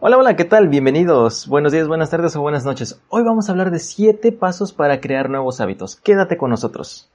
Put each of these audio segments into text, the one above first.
Hola, hola, ¿qué tal? Bienvenidos. Buenos días, buenas tardes o buenas noches. Hoy vamos a hablar de 7 pasos para crear nuevos hábitos. Quédate con nosotros.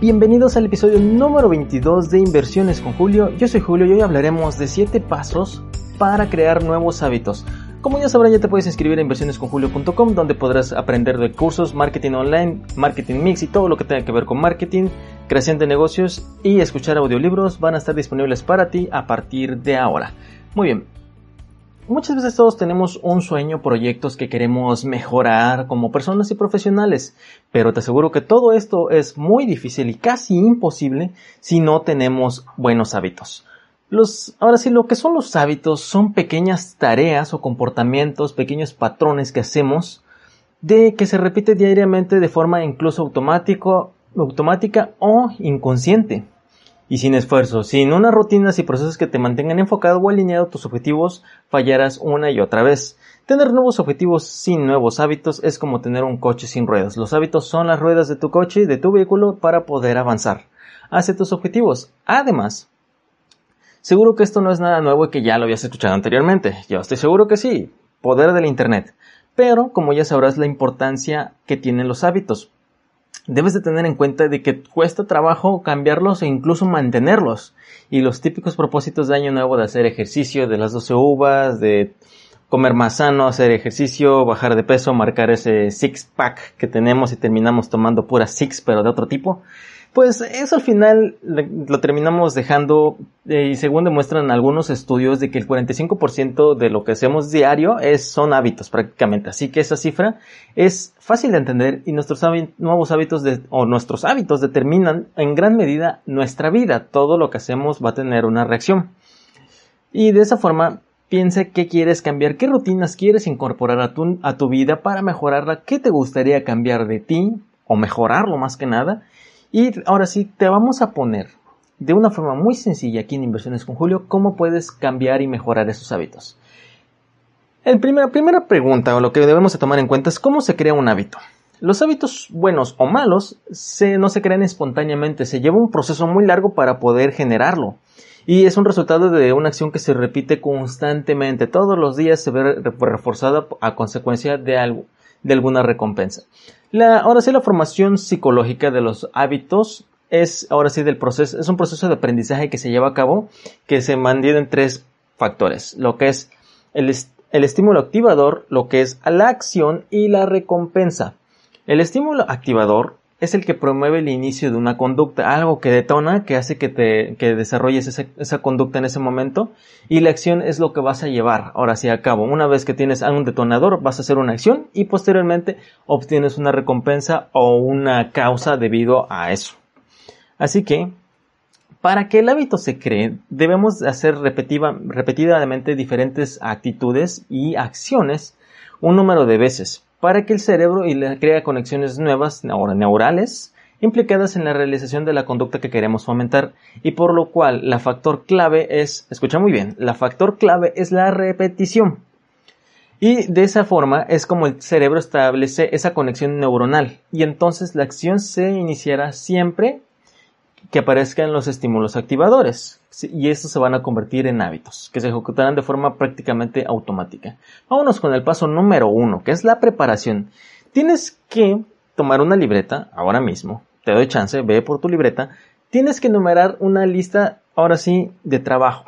Bienvenidos al episodio número 22 de Inversiones con Julio. Yo soy Julio y hoy hablaremos de 7 pasos para crear nuevos hábitos. Como ya sabrán, ya te puedes inscribir a inversionesconjulio.com donde podrás aprender de cursos, marketing online, marketing mix y todo lo que tenga que ver con marketing, creación de negocios y escuchar audiolibros van a estar disponibles para ti a partir de ahora. Muy bien, Muchas veces todos tenemos un sueño, proyectos que queremos mejorar como personas y profesionales, pero te aseguro que todo esto es muy difícil y casi imposible si no tenemos buenos hábitos. Los, ahora sí, lo que son los hábitos son pequeñas tareas o comportamientos, pequeños patrones que hacemos de que se repite diariamente de forma incluso automático, automática o inconsciente y sin esfuerzo, sin unas rutinas y procesos que te mantengan enfocado o alineado tus objetivos, fallarás una y otra vez. Tener nuevos objetivos sin nuevos hábitos es como tener un coche sin ruedas. Los hábitos son las ruedas de tu coche de tu vehículo para poder avanzar hacia tus objetivos. Además, seguro que esto no es nada nuevo y que ya lo habías escuchado anteriormente. Yo estoy seguro que sí. Poder del Internet. Pero, como ya sabrás, la importancia que tienen los hábitos debes de tener en cuenta de que cuesta trabajo cambiarlos e incluso mantenerlos. Y los típicos propósitos de año nuevo de hacer ejercicio, de las 12 uvas, de comer más sano, hacer ejercicio, bajar de peso, marcar ese six pack que tenemos y terminamos tomando pura six pero de otro tipo, pues eso al final lo terminamos dejando eh, y según demuestran algunos estudios de que el 45% de lo que hacemos diario es, son hábitos prácticamente. Así que esa cifra es fácil de entender y nuestros nuevos hábitos o nuestros hábitos determinan en gran medida nuestra vida. Todo lo que hacemos va a tener una reacción. Y de esa forma piensa qué quieres cambiar, qué rutinas quieres incorporar a tu, a tu vida para mejorarla, qué te gustaría cambiar de ti o mejorarlo más que nada y ahora sí, te vamos a poner de una forma muy sencilla aquí en Inversiones con Julio cómo puedes cambiar y mejorar esos hábitos. La primera, primera pregunta o lo que debemos de tomar en cuenta es cómo se crea un hábito. Los hábitos buenos o malos se, no se crean espontáneamente, se lleva un proceso muy largo para poder generarlo. Y es un resultado de una acción que se repite constantemente. Todos los días se ve reforzada a consecuencia de, algo, de alguna recompensa. La, ahora sí, la formación psicológica de los hábitos es, ahora sí, del proceso, es un proceso de aprendizaje que se lleva a cabo que se mantiene en tres factores, lo que es el, el estímulo activador, lo que es la acción y la recompensa. El estímulo activador es el que promueve el inicio de una conducta, algo que detona, que hace que te que desarrolles esa, esa, conducta en ese momento y la acción es lo que vas a llevar ahora sí a cabo. Una vez que tienes un detonador, vas a hacer una acción y posteriormente obtienes una recompensa o una causa debido a eso. Así que, para que el hábito se cree, debemos hacer repetidamente diferentes actitudes y acciones un número de veces para que el cerebro crea conexiones nuevas, neurales, implicadas en la realización de la conducta que queremos fomentar y por lo cual la factor clave es, escucha muy bien, la factor clave es la repetición. Y de esa forma es como el cerebro establece esa conexión neuronal y entonces la acción se iniciará siempre que aparezcan los estímulos activadores y estos se van a convertir en hábitos que se ejecutarán de forma prácticamente automática. Vámonos con el paso número uno, que es la preparación. Tienes que tomar una libreta ahora mismo, te doy chance, ve por tu libreta, tienes que enumerar una lista ahora sí de trabajo.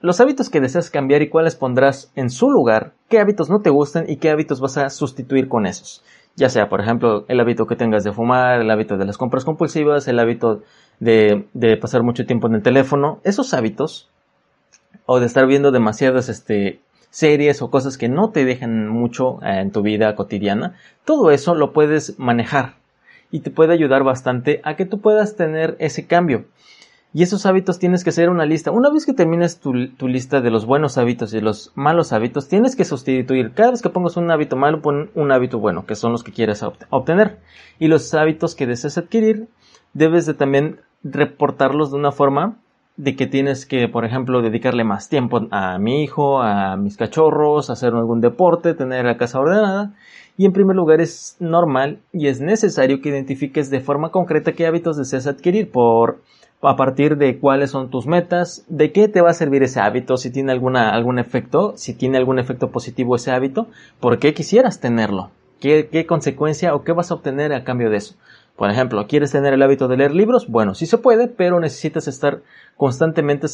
Los hábitos que deseas cambiar y cuáles pondrás en su lugar, qué hábitos no te gustan y qué hábitos vas a sustituir con esos ya sea, por ejemplo, el hábito que tengas de fumar, el hábito de las compras compulsivas, el hábito de, de pasar mucho tiempo en el teléfono, esos hábitos, o de estar viendo demasiadas este, series o cosas que no te dejan mucho eh, en tu vida cotidiana, todo eso lo puedes manejar y te puede ayudar bastante a que tú puedas tener ese cambio. Y esos hábitos tienes que hacer una lista. Una vez que termines tu, lista de los buenos hábitos y los malos hábitos, tienes que sustituir. Cada vez que pongas un hábito malo, pon un hábito bueno, que son los que quieres obtener. Y los hábitos que deseas adquirir, debes de también reportarlos de una forma de que tienes que, por ejemplo, dedicarle más tiempo a mi hijo, a mis cachorros, hacer algún deporte, tener la casa ordenada. Y en primer lugar es normal y es necesario que identifiques de forma concreta qué hábitos deseas adquirir por a partir de cuáles son tus metas, de qué te va a servir ese hábito, si tiene alguna, algún efecto, si tiene algún efecto positivo ese hábito, por qué quisieras tenerlo, qué, qué consecuencia o qué vas a obtener a cambio de eso. Por ejemplo, ¿quieres tener el hábito de leer libros? Bueno, sí se puede, pero necesitas estar constantemente,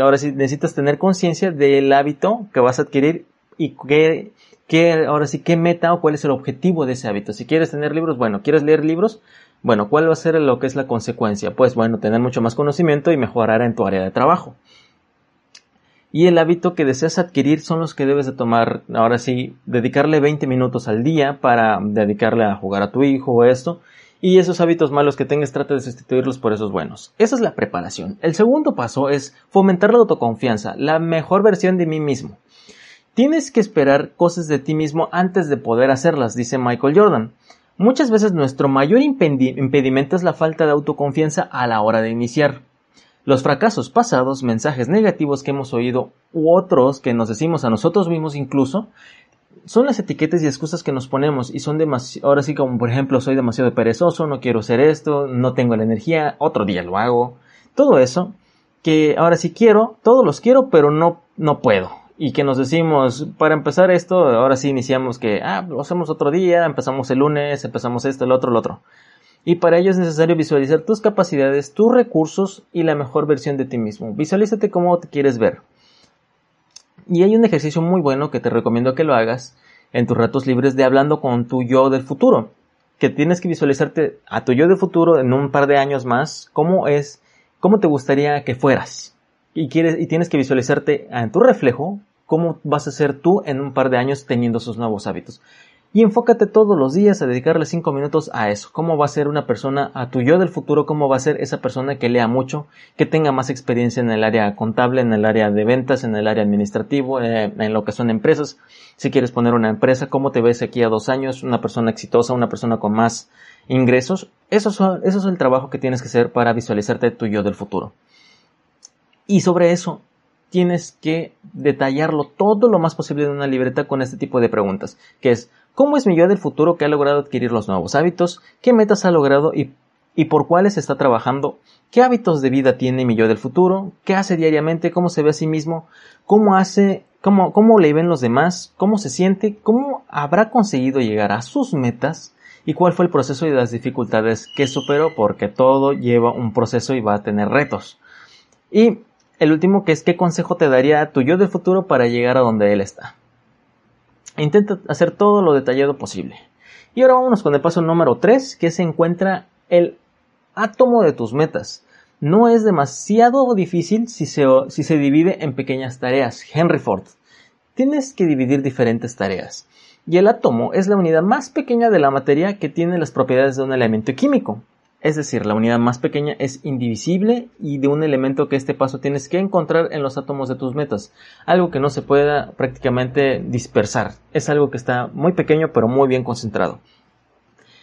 ahora sí necesitas tener conciencia del hábito que vas a adquirir y qué, qué, ahora sí, qué meta o cuál es el objetivo de ese hábito. Si quieres tener libros, bueno, ¿quieres leer libros? Bueno, ¿cuál va a ser lo que es la consecuencia? Pues bueno, tener mucho más conocimiento y mejorar en tu área de trabajo. Y el hábito que deseas adquirir son los que debes de tomar, ahora sí, dedicarle 20 minutos al día para dedicarle a jugar a tu hijo o esto. Y esos hábitos malos que tengas, trata de sustituirlos por esos buenos. Esa es la preparación. El segundo paso es fomentar la autoconfianza, la mejor versión de mí mismo. Tienes que esperar cosas de ti mismo antes de poder hacerlas, dice Michael Jordan. Muchas veces nuestro mayor impedimento es la falta de autoconfianza a la hora de iniciar. Los fracasos pasados, mensajes negativos que hemos oído u otros que nos decimos a nosotros mismos incluso, son las etiquetas y excusas que nos ponemos y son demasiado, ahora sí como por ejemplo soy demasiado perezoso, no quiero hacer esto, no tengo la energía, otro día lo hago. Todo eso que ahora sí quiero, todos los quiero, pero no, no puedo y que nos decimos, para empezar esto, ahora sí iniciamos que, ah, lo hacemos otro día, empezamos el lunes, empezamos esto, el otro, el otro. Y para ello es necesario visualizar tus capacidades, tus recursos y la mejor versión de ti mismo. Visualízate cómo te quieres ver. Y hay un ejercicio muy bueno que te recomiendo que lo hagas en tus ratos libres de hablando con tu yo del futuro. Que tienes que visualizarte a tu yo del futuro en un par de años más, cómo es, cómo te gustaría que fueras. Y, quieres, y tienes que visualizarte en tu reflejo cómo vas a ser tú en un par de años teniendo esos nuevos hábitos. Y enfócate todos los días a dedicarle cinco minutos a eso. ¿Cómo va a ser una persona, a tu yo del futuro, cómo va a ser esa persona que lea mucho, que tenga más experiencia en el área contable, en el área de ventas, en el área administrativo, eh, en lo que son empresas? Si quieres poner una empresa, ¿cómo te ves aquí a dos años? Una persona exitosa, una persona con más ingresos. Eso es, eso es el trabajo que tienes que hacer para visualizarte tu yo del futuro. Y sobre eso, tienes que detallarlo todo lo más posible en una libreta con este tipo de preguntas, que es ¿cómo es mi yo del futuro que ha logrado adquirir los nuevos hábitos? ¿Qué metas ha logrado y, y por cuáles está trabajando? ¿Qué hábitos de vida tiene mi yo del futuro? ¿Qué hace diariamente? ¿Cómo se ve a sí mismo? ¿Cómo hace? ¿Cómo, cómo le ven los demás? ¿Cómo se siente? ¿Cómo habrá conseguido llegar a sus metas? ¿Y cuál fue el proceso y las dificultades que superó? Porque todo lleva un proceso y va a tener retos. Y el último que es qué consejo te daría tu yo del futuro para llegar a donde él está. Intenta hacer todo lo detallado posible. Y ahora vámonos con el paso número 3, que se encuentra el átomo de tus metas. No es demasiado difícil si se, si se divide en pequeñas tareas. Henry Ford. Tienes que dividir diferentes tareas. Y el átomo es la unidad más pequeña de la materia que tiene las propiedades de un elemento químico. Es decir, la unidad más pequeña es indivisible y de un elemento que este paso tienes que encontrar en los átomos de tus metas. Algo que no se pueda prácticamente dispersar. Es algo que está muy pequeño pero muy bien concentrado.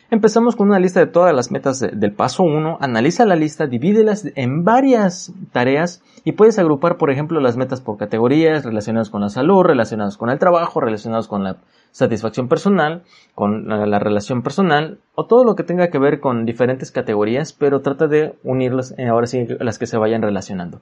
Empezamos con una lista de todas las metas del paso 1, analiza la lista, divídelas en varias tareas y puedes agrupar, por ejemplo, las metas por categorías relacionadas con la salud, relacionadas con el trabajo, relacionadas con la satisfacción personal, con la, relación personal o todo lo que tenga que ver con diferentes categorías, pero trata de unirlas eh, ahora sí las que se vayan relacionando.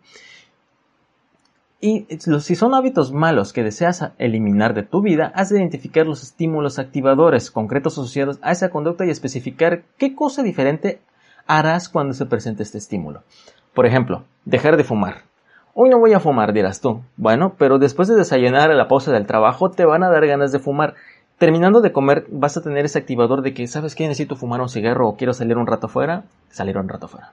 Y si son hábitos malos que deseas eliminar de tu vida, has de identificar los estímulos activadores concretos asociados a esa conducta y especificar qué cosa diferente harás cuando se presente este estímulo. Por ejemplo, dejar de fumar. Hoy no voy a fumar, dirás tú. Bueno, pero después de desayunar a la pausa del trabajo te van a dar ganas de fumar. Terminando de comer vas a tener ese activador de que, ¿sabes qué? Necesito fumar un cigarro o quiero salir un rato afuera. Salir un rato afuera.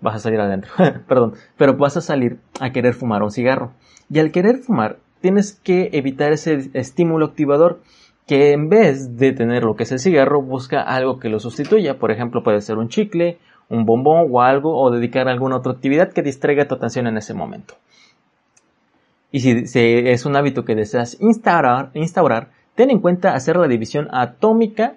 Vas a salir adentro, perdón. Pero vas a salir a querer fumar un cigarro. Y al querer fumar, tienes que evitar ese estímulo activador que en vez de tener lo que es el cigarro, busca algo que lo sustituya. Por ejemplo, puede ser un chicle, un bombón o algo, o dedicar a alguna otra actividad que distraiga tu atención en ese momento. Y si, es un hábito que deseas instaurar, instaurar, ten en cuenta hacer la división atómica,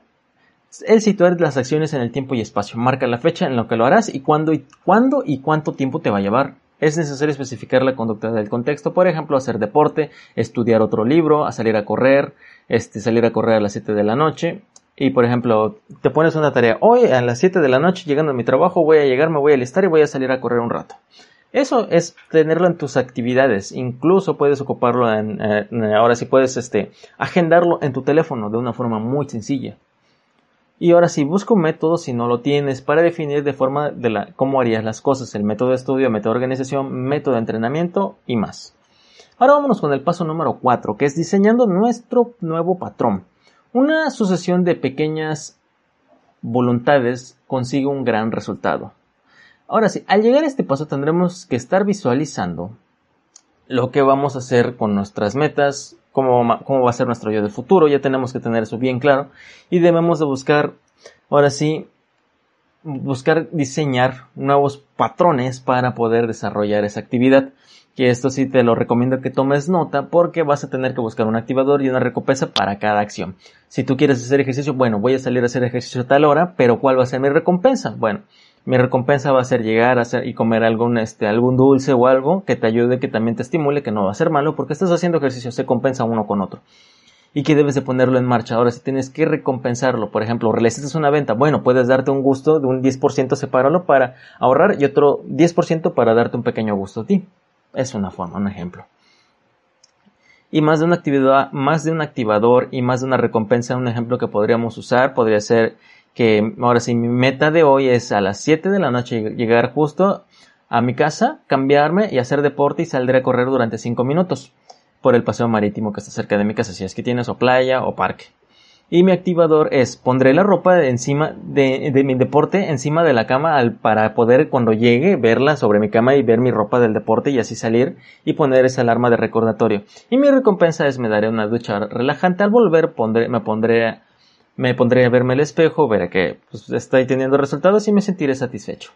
el situar las acciones en el tiempo y espacio. Marca la fecha en lo que lo harás y cuándo y, cuánto tiempo te va a llevar. Es necesario especificar la conducta del contexto, por ejemplo, hacer deporte, estudiar otro libro, a salir a correr, este, salir a correr a las 7 de la noche, y por ejemplo, te pones una tarea, hoy a las 7 de la noche llegando a mi trabajo voy a llegar, me voy a listar y voy a salir a correr un rato. Eso es tenerlo en tus actividades. Incluso puedes ocuparlo en, ahora sí puedes, este, agendarlo en tu teléfono de una forma muy sencilla. Y ahora sí, busca un método si no lo tienes para definir de forma de la, cómo harías las cosas, el método de estudio, método de organización, método de entrenamiento y más. Ahora vámonos con el paso número 4, que es diseñando nuestro nuevo patrón. Una sucesión de pequeñas voluntades consigue un gran resultado. Ahora sí, al llegar a este paso tendremos que estar visualizando lo que vamos a hacer con nuestras metas, cómo, va a ser nuestro yo del futuro, ya tenemos que tener eso bien claro y debemos de buscar, ahora sí, buscar diseñar nuevos patrones para poder desarrollar esa actividad que esto sí te lo recomiendo que tomes nota porque vas a tener que buscar un activador y una recompensa para cada acción. Si tú quieres hacer ejercicio, bueno, voy a salir a hacer ejercicio a tal hora, pero ¿cuál va a ser mi recompensa? Bueno, mi recompensa va a ser llegar a hacer y comer algún, este, algún dulce o algo que te ayude, que también te estimule, que no va a ser malo porque estás haciendo ejercicio, se compensa uno con otro. Y que debes de ponerlo en marcha. Ahora, si tienes que recompensarlo, por ejemplo, realizaste una venta, bueno, puedes darte un gusto de un 10% separarlo para ahorrar y otro 10% para darte un pequeño gusto a ti. Es una forma, un ejemplo. Y más de una actividad, más de un activador y más de una recompensa, un ejemplo que podríamos usar podría ser que ahora sí mi meta de hoy es a las 7 de la noche llegar justo a mi casa, cambiarme y hacer deporte y saldré a correr durante 5 minutos por el paseo marítimo que está cerca de mi casa, si es que tienes o playa o parque. Y mi activador es, pondré la ropa encima de, mi deporte encima de la cama al, para poder cuando llegue verla sobre mi cama y ver mi ropa del deporte y así salir y poner esa alarma de recordatorio. Y mi recompensa es me daré una ducha relajante. Al volver pondré, me pondré, me pondré a verme el espejo, veré que pues, estoy teniendo resultados y me sentiré satisfecho.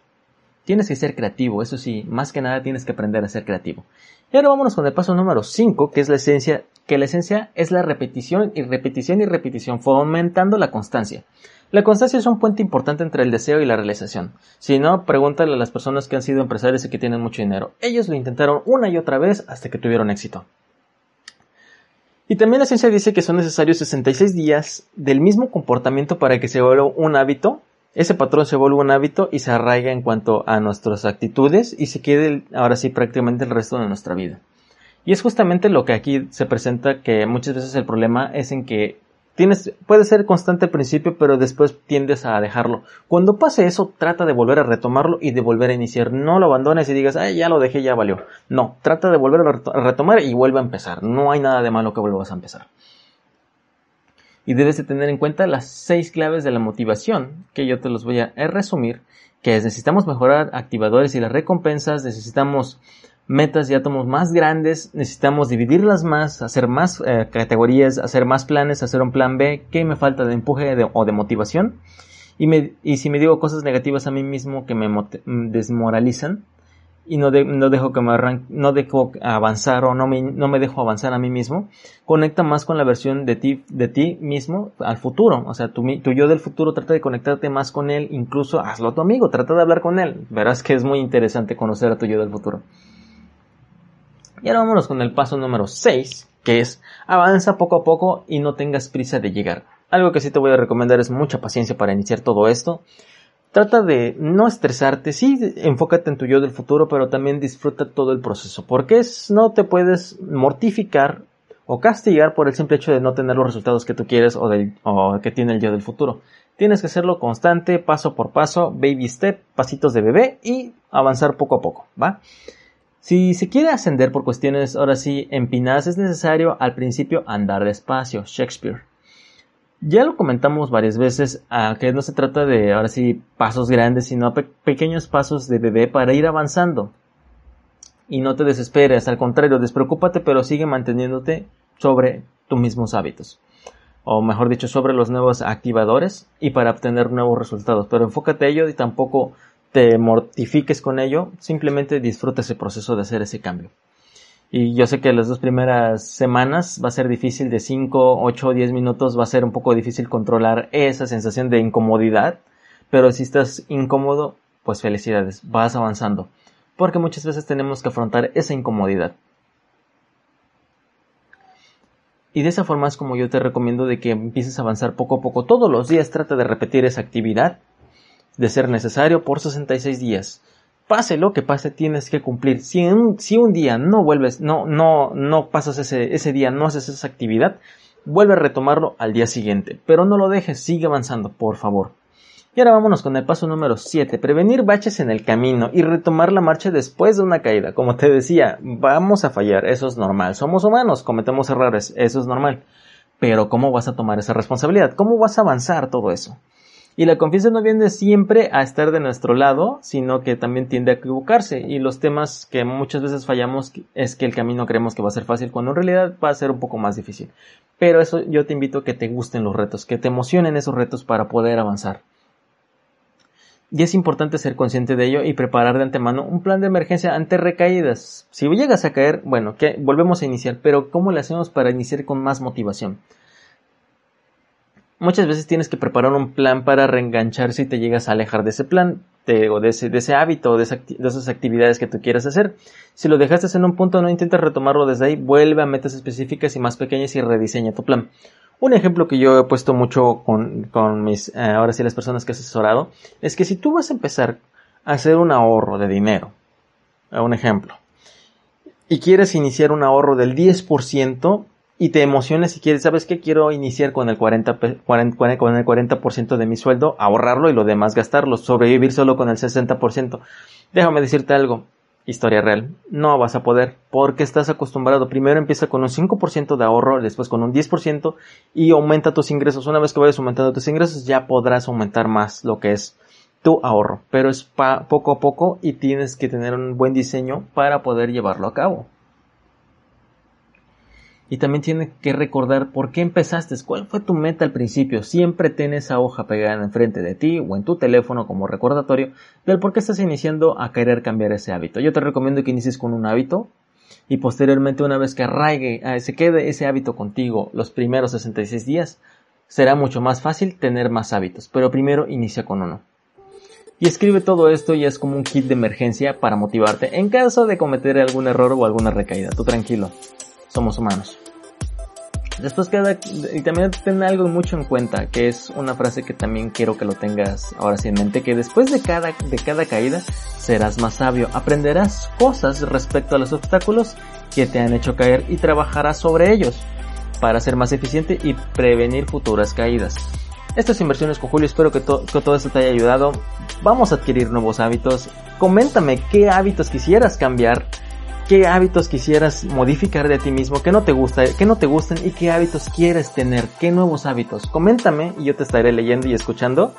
Tienes que ser creativo, eso sí, más que nada tienes que aprender a ser creativo. Y ahora vámonos con el paso número 5, que es la esencia, que la esencia es la repetición y repetición y repetición, fomentando la constancia. La constancia es un puente importante entre el deseo y la realización. Si no, pregúntale a las personas que han sido empresarios y que tienen mucho dinero. Ellos lo intentaron una y otra vez hasta que tuvieron éxito. Y también la ciencia dice que son necesarios 66 días del mismo comportamiento para que se vuelva un hábito ese patrón se vuelve un hábito y se arraiga en cuanto a nuestras actitudes y se quede ahora sí prácticamente el resto de nuestra vida. Y es justamente lo que aquí se presenta que muchas veces el problema es en que tienes, puede ser constante al principio, pero después tiendes a dejarlo. Cuando pase eso, trata de volver a retomarlo y de volver a iniciar. No lo abandones y digas, ay, ya lo dejé, ya valió. No, trata de volver a retomar y vuelve a empezar. No hay nada de malo que vuelvas a empezar y debes de tener en cuenta las seis claves de la motivación, que yo te los voy a resumir, que es necesitamos mejorar activadores y las recompensas, necesitamos metas y átomos más grandes, necesitamos dividirlas más, hacer más eh, categorías, hacer más planes, hacer un plan B, ¿qué me falta de empuje o de motivación? Y, me, y si me digo cosas negativas a mí mismo que me desmoralizan, y no, no dejo que me arranque, no dejo avanzar o no me, no me dejo avanzar a mí mismo, conecta más con la versión de ti, de ti mismo al futuro. O sea, tu, tu yo del futuro trata de conectarte más con él, incluso hazlo a tu amigo, trata de hablar con él. Verás que es muy interesante conocer a tu yo del futuro. Y ahora vámonos con el paso número 6, que es avanza poco a poco y no tengas prisa de llegar. Algo que sí te voy a recomendar es mucha paciencia para iniciar todo esto. Trata de no estresarte, sí, enfócate en tu yo del futuro, pero también disfruta todo el proceso, porque no te puedes mortificar o castigar por el simple hecho de no tener los resultados que tú quieres o, del, o que tiene el yo del futuro. Tienes que hacerlo constante, paso por paso, baby step, pasitos de bebé y avanzar poco a poco, ¿va? Si se quiere ascender por cuestiones ahora sí empinadas, es necesario al principio andar despacio, Shakespeare. Ya lo comentamos varias veces, que no se trata de ahora sí pasos grandes, sino pequeños pasos de bebé para ir avanzando. Y no te desesperes, al contrario, despreocúpate, pero sigue manteniéndote sobre tus mismos hábitos. O mejor dicho, sobre los nuevos activadores y para obtener nuevos resultados. Pero enfócate a ello y tampoco te mortifiques con ello, simplemente disfruta ese proceso de hacer ese cambio. Y yo sé que las dos primeras semanas va a ser difícil, de 5, 8 o 10 minutos va a ser un poco difícil controlar esa sensación de incomodidad, pero si estás incómodo, pues felicidades, vas avanzando, porque muchas veces tenemos que afrontar esa incomodidad. Y de esa forma es como yo te recomiendo de que empieces a avanzar poco a poco. Todos los días trata de repetir esa actividad, de ser necesario, por 66 días. Pase lo que pase, tienes que cumplir. Si un, si un día no vuelves, no, no, no pasas ese, ese día, no haces esa actividad, vuelve a retomarlo al día siguiente. Pero no lo dejes, sigue avanzando, por favor. Y ahora vámonos con el paso número 7, prevenir baches en el camino y retomar la marcha después de una caída. Como te decía, vamos a fallar, eso es normal. Somos humanos, cometemos errores, eso es normal. Pero ¿cómo vas a tomar esa responsabilidad? ¿Cómo vas a avanzar todo eso? Y la confianza no viene siempre a estar de nuestro lado, sino que también tiende a equivocarse. Y los temas que muchas veces fallamos es que el camino creemos que va a ser fácil, cuando en realidad va a ser un poco más difícil. Pero eso yo te invito a que te gusten los retos, que te emocionen esos retos para poder avanzar. Y es importante ser consciente de ello y preparar de antemano un plan de emergencia ante recaídas. Si llegas a caer, bueno, que volvemos a iniciar, pero ¿cómo le hacemos para iniciar con más motivación? Muchas veces tienes que preparar un plan para reenganchar si te llegas a alejar de ese plan, o de ese, de ese hábito, o de, de, esas actividades que tú quieras hacer. Si lo dejaste en un punto, no intentes retomarlo desde ahí, vuelve a metas específicas y más pequeñas y rediseña tu plan. Un ejemplo que yo he puesto mucho con, con mis, eh, ahora sí las personas que he asesorado, es que si tú vas a empezar a hacer un ahorro de dinero, un ejemplo, y quieres iniciar un ahorro del 10% y te emociones y quieres, ¿sabes qué? Quiero iniciar con el 40, 40, con el 40% de mi sueldo, ahorrarlo y lo demás gastarlo, sobrevivir solo con el 60%. Déjame decirte algo, historia real. No vas a poder porque estás acostumbrado. Primero empieza con un 5% de ahorro, después con un 10% y aumenta tus ingresos. Una vez que vayas aumentando tus ingresos ya podrás aumentar más lo que es tu ahorro. Pero es poco a poco y tienes que tener un buen diseño para poder llevarlo a cabo. Y también tienes que recordar por qué empezaste, cuál fue tu meta al principio. Siempre ten esa hoja pegada enfrente de ti o en tu teléfono como recordatorio del por qué estás iniciando a querer cambiar ese hábito. Yo te recomiendo que inicies con un hábito y posteriormente una vez que arraigue, ah, se quede ese hábito contigo los primeros 66 días, será mucho más fácil tener más hábitos. Pero primero inicia con uno. Y escribe todo esto y es como un kit de emergencia para motivarte en caso de cometer algún error o alguna recaída. Tú tranquilo somos humanos. Después queda, y también ten algo mucho en cuenta, que es una frase que también quiero que lo tengas ahora sí en mente, que después de cada, de cada caída serás más sabio, aprenderás cosas respecto a los obstáculos que te han hecho caer y trabajarás sobre ellos para ser más eficiente y prevenir futuras caídas. Estas inversiones con Julio, espero que, que todo esto te haya ayudado. Vamos a adquirir nuevos hábitos. Coméntame qué hábitos quisieras cambiar qué hábitos quisieras modificar de ti mismo, qué no te gusta, qué no te gustan y qué hábitos quieres tener, qué nuevos hábitos. Coméntame y yo te estaré leyendo y escuchando.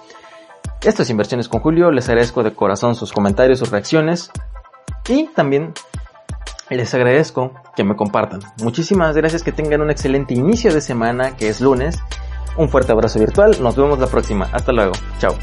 Esto es Inversiones con Julio, les agradezco de corazón sus comentarios, sus reacciones y también les agradezco que me compartan. Muchísimas gracias, que tengan un excelente inicio de semana, que es lunes. Un fuerte abrazo virtual, nos vemos la próxima. Hasta luego, chao.